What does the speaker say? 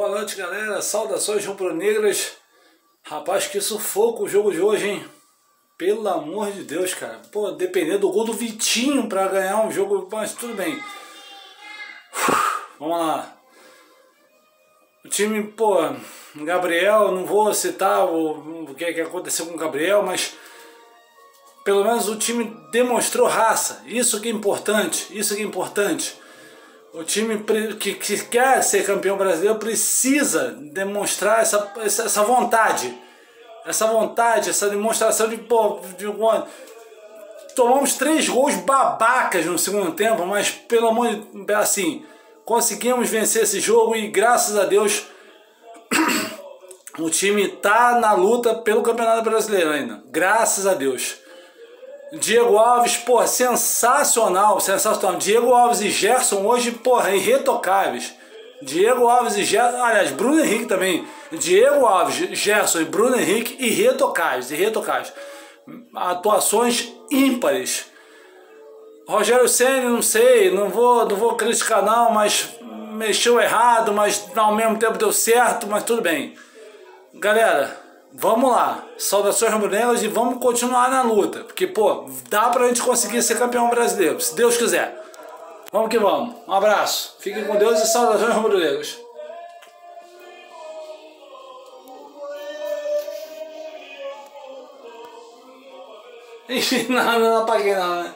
Boa noite, galera. Saudações rubro-negras. Rapaz, que sufoco o jogo de hoje, hein? Pelo amor de Deus, cara. Pô, dependendo do gol do Vitinho pra ganhar um jogo, mas tudo bem. Vamos lá. O time, pô, Gabriel, não vou citar o, o que, é que aconteceu com o Gabriel, mas pelo menos o time demonstrou raça. Isso que é importante, isso que é importante. O time que, que quer ser campeão brasileiro precisa demonstrar essa, essa, essa vontade. Essa vontade, essa demonstração de, pô, de, tomamos três gols babacas no segundo tempo, mas pelo amor de assim, conseguimos vencer esse jogo e graças a Deus o time tá na luta pelo Campeonato Brasileiro ainda. Graças a Deus. Diego Alves, porra, sensacional, sensacional. Diego Alves e Gerson hoje, porra, irretocáveis. Diego Alves e Gerson, aliás, Bruno Henrique também. Diego Alves, Gerson e Bruno Henrique, irretocáveis, irretocáveis. Atuações ímpares. Rogério Senna, não sei, não vou, não vou criticar não, mas mexeu errado, mas ao mesmo tempo deu certo, mas tudo bem. Galera, vamos lá. Saudações rubro-negras e vamos continuar na luta. Porque, pô, dá pra gente conseguir ser campeão brasileiro, se Deus quiser. Vamos que vamos. Um abraço. Fiquem com Deus e saudações rubro-negras. Enfim, não, não apaguei não, né?